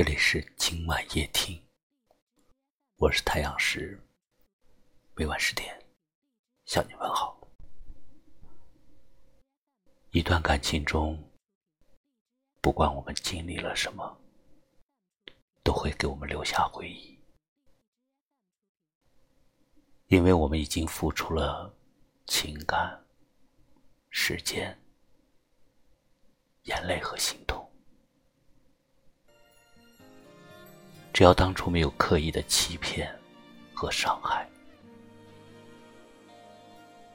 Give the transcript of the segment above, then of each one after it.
这里是今晚夜听，我是太阳石，每晚十点向你问好。一段感情中，不管我们经历了什么，都会给我们留下回忆，因为我们已经付出了情感、时间、眼泪和心。只要当初没有刻意的欺骗和伤害，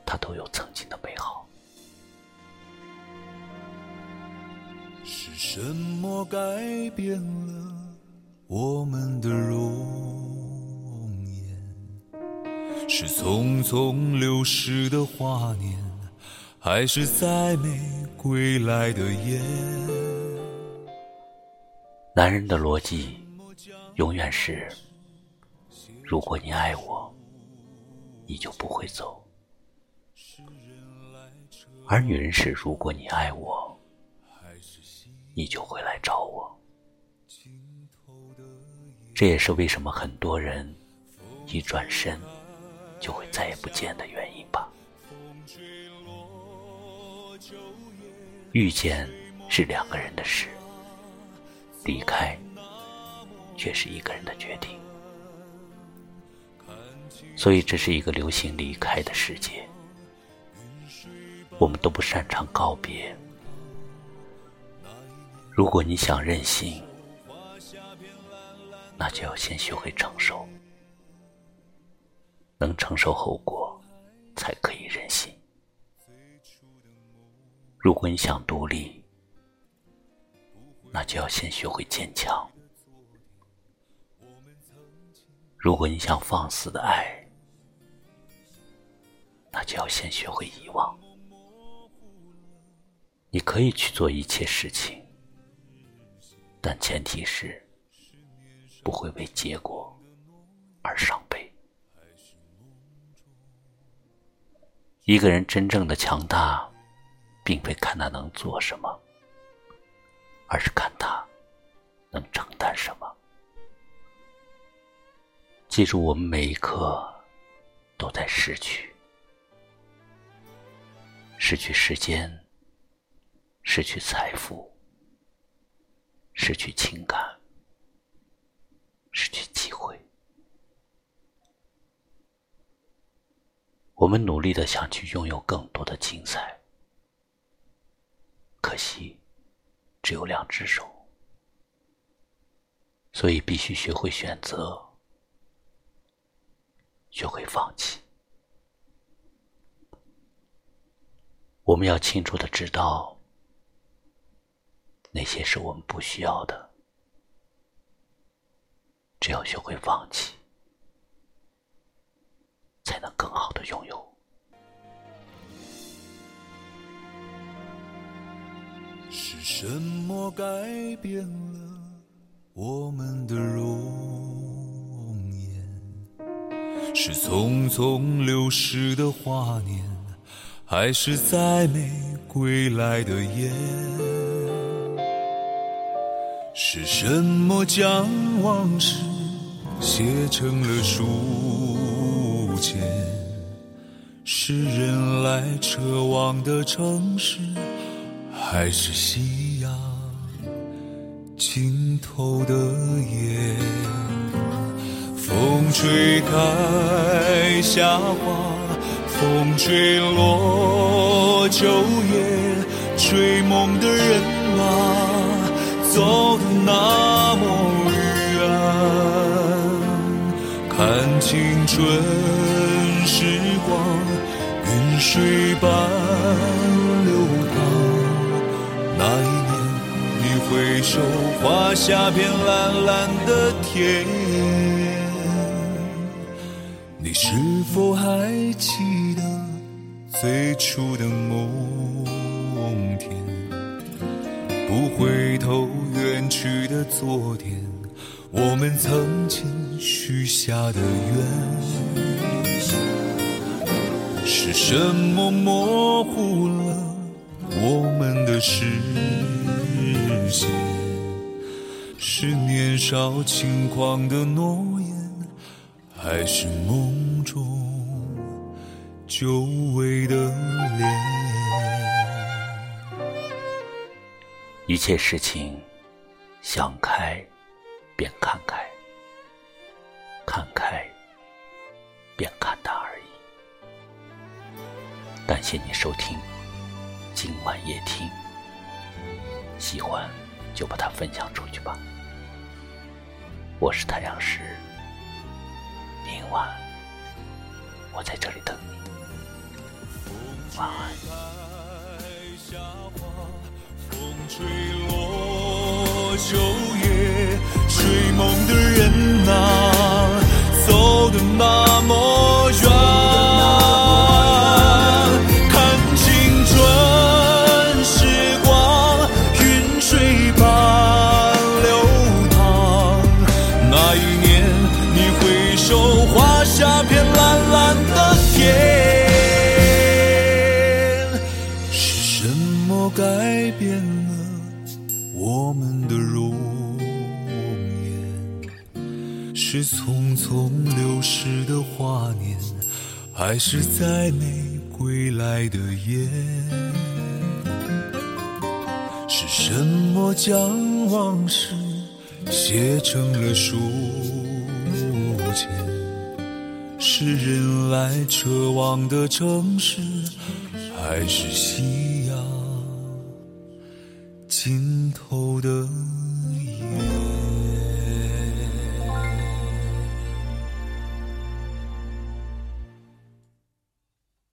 他都有曾经的美好。是什么改变了我们的容颜？是匆匆流逝的华年，还是再没归来的雁？男人的逻辑。永远是，如果你爱我，你就不会走；而女人是，如果你爱我，你就会来找我。这也是为什么很多人一转身就会再也不见的原因吧。遇见是两个人的事，离开。却是一个人的决定，所以这是一个流行离开的世界。我们都不擅长告别。如果你想任性，那就要先学会承受，能承受后果，才可以任性。如果你想独立，那就要先学会坚强。如果你想放肆的爱，那就要先学会遗忘。你可以去做一切事情，但前提是不会为结果而伤悲。一个人真正的强大，并非看他能做什么，而是看他能承担什么。记住，我们每一刻都在失去，失去时间，失去财富，失去情感，失去机会。我们努力的想去拥有更多的精彩，可惜只有两只手，所以必须学会选择。学会放弃。我们要清楚的知道，哪些是我们不需要的。只要学会放弃，才能更好的拥有。是什么改变了我们的容？是匆匆流逝的华年，还是再没归来的雁？是什么将往事写成了书签？是人来车往的城市，还是夕阳尽头的夜？风吹开夏花，风吹落秋叶，追梦的人啊，走的那么远。看青春时光，云水般流淌。那一年，你回首，画下片蓝蓝的天。你是否还记得最初的梦田？不回头远去的昨天，我们曾经许下的愿。是什么模糊了我们的视线？是年少轻狂的诺言，还是梦中久违的脸？一切事情，想开便看开，看开便看淡而已。感谢你收听今晚夜听，喜欢。就把它分享出去吧。我是太阳石，明晚我在这里等你。晚安。风吹落秋叶，睡梦的人啊，改变了我们的容颜，是匆匆流逝的华年，还是再没归来的雁？是什么将往事写成了书签？是人来车往的城市，还是夕阳？尽头的